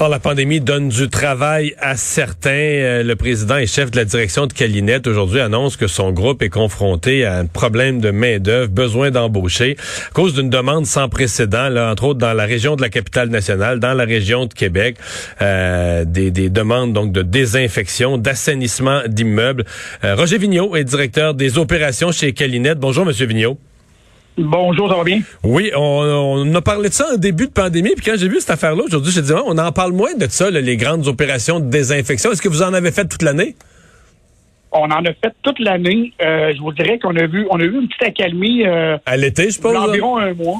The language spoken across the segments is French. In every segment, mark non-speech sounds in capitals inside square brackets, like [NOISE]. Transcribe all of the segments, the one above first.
La pandémie donne du travail à certains. Euh, le président et chef de la direction de Calinette aujourd'hui annonce que son groupe est confronté à un problème de main-d'œuvre, besoin d'embaucher, à cause d'une demande sans précédent, là, entre autres dans la région de la capitale nationale, dans la région de Québec, euh, des, des, demandes donc de désinfection, d'assainissement d'immeubles. Euh, Roger Vigneault est directeur des opérations chez Calinette. Bonjour, Monsieur Vigneault. Bonjour, ça va bien? Oui, on, a parlé de ça en début de pandémie, puis quand j'ai vu cette affaire-là aujourd'hui, j'ai dit, oh, on en parle moins de ça, les grandes opérations de désinfection. Est-ce que vous en avez fait toute l'année? On en a fait toute l'année. Euh, je vous dirais qu'on a vu on a vu une petite accalmie. Euh, à l'été, je pense. Environ un mois.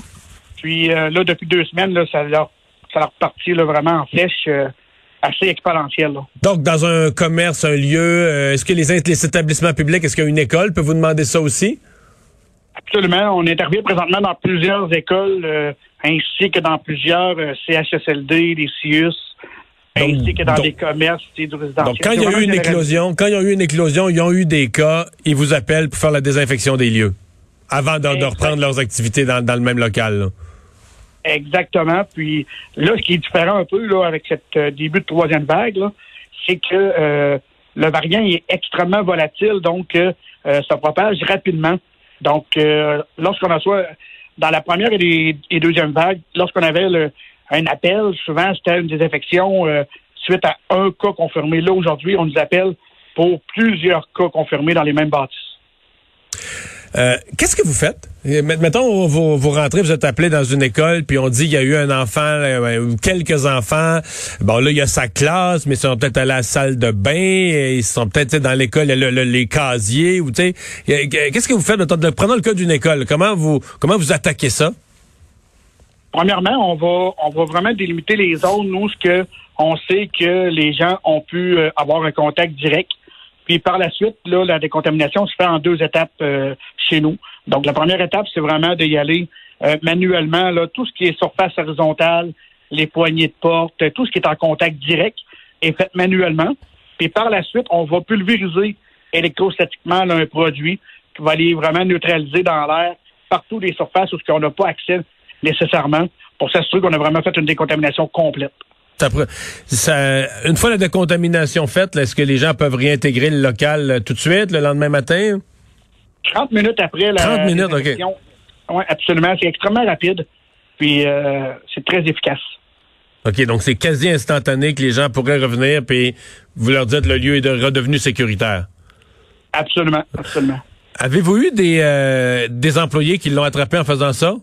Puis euh, là, depuis deux semaines, là, ça, a, ça là, vraiment en flèche assez exponentielle. Donc, dans un commerce, un lieu, est-ce que les, les établissements publics, est-ce qu'il y a une école? Peut vous demander ça aussi? Absolument. On arrivé présentement dans plusieurs écoles, euh, ainsi que dans plusieurs euh, CHSLD, des CIUS, ainsi que dans des commerces du résidentiel. Donc, quand il y a eu une éclosion, quand il y a eu une éclosion, ils ont eu des cas, ils vous appellent pour faire la désinfection des lieux, avant de, reprendre leurs activités dans, le même local. Exactement. Puis là, ce qui est différent un peu là, avec cette euh, début de troisième vague, c'est que le variant est extrêmement volatile, donc ça propage rapidement. Donc, euh, lorsqu'on reçoit, dans la première et, et deuxième vague, lorsqu'on avait un appel, souvent c'était une désinfection euh, suite à un cas confirmé. Là, aujourd'hui, on nous appelle pour plusieurs cas confirmés dans les mêmes bâtisses. Euh, qu'est-ce que vous faites? Mettons, vous, vous rentrez, vous êtes appelé dans une école, puis on dit qu'il y a eu un enfant euh, ou quelques enfants. Bon, là, il y a sa classe, mais ils sont peut-être à la salle de bain, ils sont peut-être dans l'école, les casiers, ou tu sais. Qu'est-ce que vous faites? Prenons le cas d'une école. Comment vous comment vous attaquez ça? Premièrement, on va on va vraiment délimiter les zones où on sait que les gens ont pu euh, avoir un contact direct puis par la suite, là, la décontamination se fait en deux étapes euh, chez nous. Donc la première étape, c'est vraiment d'y aller euh, manuellement. Là, tout ce qui est surface horizontale, les poignées de porte, tout ce qui est en contact direct est fait manuellement. Puis par la suite, on va pulvériser électrostatiquement un produit qui va aller vraiment neutraliser dans l'air partout les surfaces où on n'a pas accès nécessairement pour s'assurer qu'on a vraiment fait une décontamination complète une fois la décontamination faite, est-ce que les gens peuvent réintégrer le local euh, tout de suite, le lendemain matin? 30 minutes après la 30 minutes, OK. Oui, absolument. C'est extrêmement rapide. Puis euh, c'est très efficace. OK, donc c'est quasi instantané que les gens pourraient revenir, puis vous leur dites que le lieu est redevenu sécuritaire. Absolument, absolument. Avez-vous eu des, euh, des employés qui l'ont attrapé en faisant ça?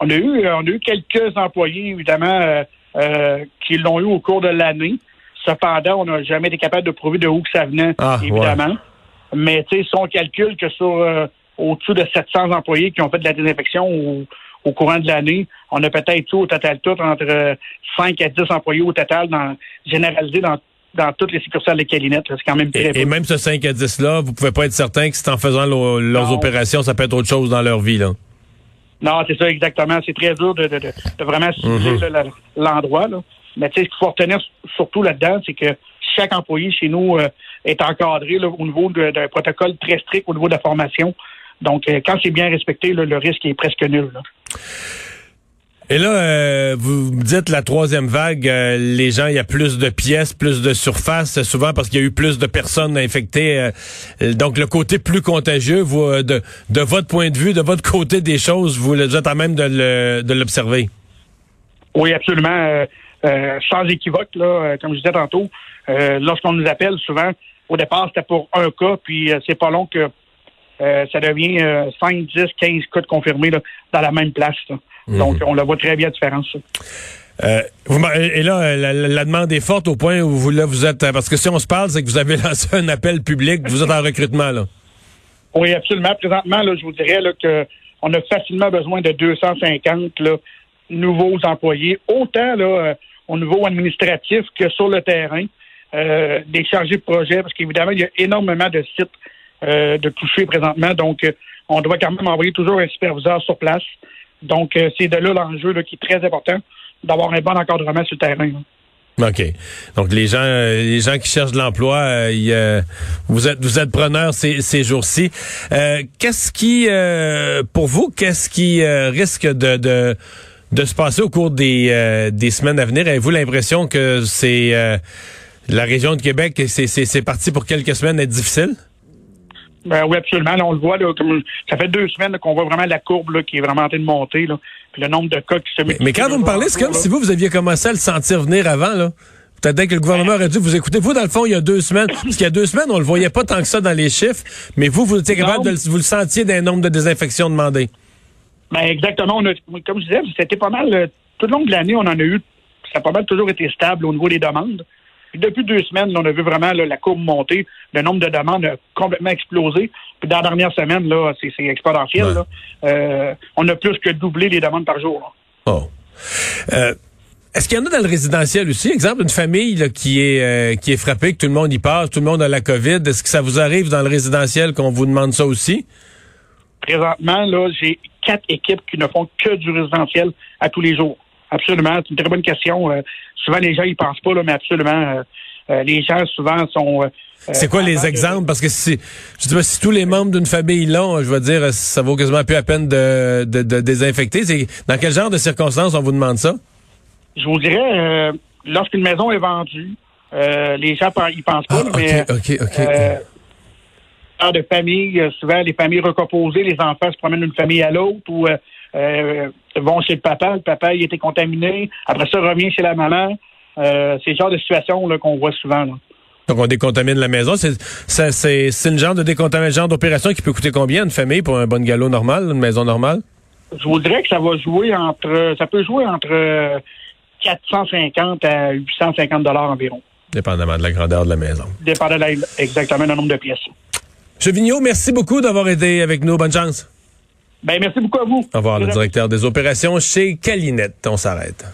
On a eu, on a eu quelques employés, évidemment, euh, qui l'ont eu au cours de l'année. Cependant, on n'a jamais été capable de prouver de où que ça venait, ah, évidemment. Mais si on calcule que sur euh, au-dessus de 700 employés qui ont fait de la désinfection au, courant de l'année, on a peut-être tout au total tout entre 5 à 10 employés au total dans, généralisé dans dans toutes les succursales de Calinette. C'est quand même très Et, et même ce 5 à 10-là, vous pouvez pas être certain que c'est en faisant leurs opérations, ça peut être autre chose dans leur vie, là. Non, c'est ça exactement. C'est très dur de, de, de, vraiment cibler mhm. l'endroit. Mais tu sais, ce qu'il faut retenir surtout là-dedans, c'est que chaque employé chez nous euh, est encadré au niveau d'un protocole très strict au niveau de la formation. Donc, euh, quand c'est bien respecté, le risque est presque nul. Et là, euh, vous me dites la troisième vague, euh, les gens, il y a plus de pièces, plus de surface, souvent parce qu'il y a eu plus de personnes infectées. Euh, donc le côté plus contagieux, vous, de, de votre point de vue, de votre côté des choses, vous êtes à même de l'observer? Oui, absolument. sans équivoque, là, comme je disais tantôt, lorsqu'on nous appelle souvent, au départ, c'était pour un cas, puis c'est pas long que ça devient 5, 10, 15 cas de confirmés dans la même place. Mhm. Donc, on la voit très bien, la différence. Euh, et là, la, demande est forte au point où vous, là, vous êtes... Parce que si on se parle, c'est que vous avez [LAUGHS] lancé un appel public, vous êtes en recrutement, là. Oui, absolument. Présentement, là, je vous dirais là, que on a facilement besoin de 250 là, nouveaux employés, autant là, euh, au niveau administratif que sur le terrain, euh, des chargés de projet, parce qu'évidemment, il y a énormément de sites de toucher présentement. Donc, on doit quand même envoyer toujours un superviseur sur place. Donc, euh, c'est de là l'enjeu qui est très important d'avoir un bon encadrement sur le terrain. OK. Donc les gens euh, les gens qui cherchent de l'emploi, euh, euh, vous êtes vous êtes preneurs ces, ces jours-ci. qu'est-ce qui pour vous, qu'est-ce qui risque de, de se passer au cours des des semaines à venir? Avez-vous l'impression que c'est la région de Québec c'est c'est parti pour quelques semaines être difficile? Ben oui, absolument. on le voit, là, comme, ça fait deux semaines qu'on voit vraiment la courbe là, qui est vraiment en train de monter. Là. Puis le nombre de cas qui se Mais, mais quand vous me parlez, c'est comme si vous, vous aviez commencé à le sentir venir avant. là. Peut-être que le gouvernement aurait dû vous écouter. Vous, dans le fond, il y a deux semaines, parce qu'il y a deux semaines, on le voyait pas tant que ça dans les chiffres, mais vous, vous étiez capable de vous le sentiez d'un nombre de désinfections demandées. Ben exactement. On a, comme je disais, c'était pas mal, euh, tout le long de l'année, on en a eu, ça a pas mal toujours été stable au niveau des demandes depuis deux semaines, on a vu vraiment la courbe monter. Le nombre de demandes a complètement explosé. Puis dans la dernière semaine, là, c'est, exponentiel. Euh, on a plus que doublé les demandes par jour. Oh. Euh, est-ce qu'il y en a dans le résidentiel aussi? Exemple, une famille qui est euh, qui est frappée, que tout le monde y passe, tout le monde a la COVID. Est-ce que ça vous arrive dans le résidentiel qu'on vous demande ça aussi? Présentement, là, j'ai quatre équipes qui ne font que du résidentiel à tous les jours. Absolument. C'est une très bonne question. Euh, souvent, les gens y pensent pas, là, mais absolument. Euh, euh, les gens, souvent, sont. c'est quoi les exemples? Parce que si, je dis si tous les membres d'une famille l'ont, je veux dire, ça vaut quasiment plus la peine de, de, désinfecter. C'est, dans quel genre de circonstances on vous demande ça? Je vous dirais, lorsqu'une maison est vendue, les gens y pensent pas, ah, mais. OK, OK, de famille, souvent les familles recomposées, les enfants se promènent d'une famille à l'autre ou euh, vont chez le papa, le papa il était contaminé, après ça revient chez la maman. Euh, c'est le genre de situation qu'on voit souvent. Donc on décontamine la maison. C'est c'est une genre de décontamination, d'opération qui peut coûter combien une famille pour un bon galop normal, une maison normale? Je voudrais que ça va jouer entre ça peut jouer entre 450 à 850 dollars environ. Dépendamment de la grandeur de la maison. Dépendamment exactement du nombre de pièces. M. Vigneault, merci beaucoup d'avoir été avec nous. Bonne chance. Ben, merci beaucoup à vous. Au revoir, le directeur des opérations chez Calinette. On s'arrête.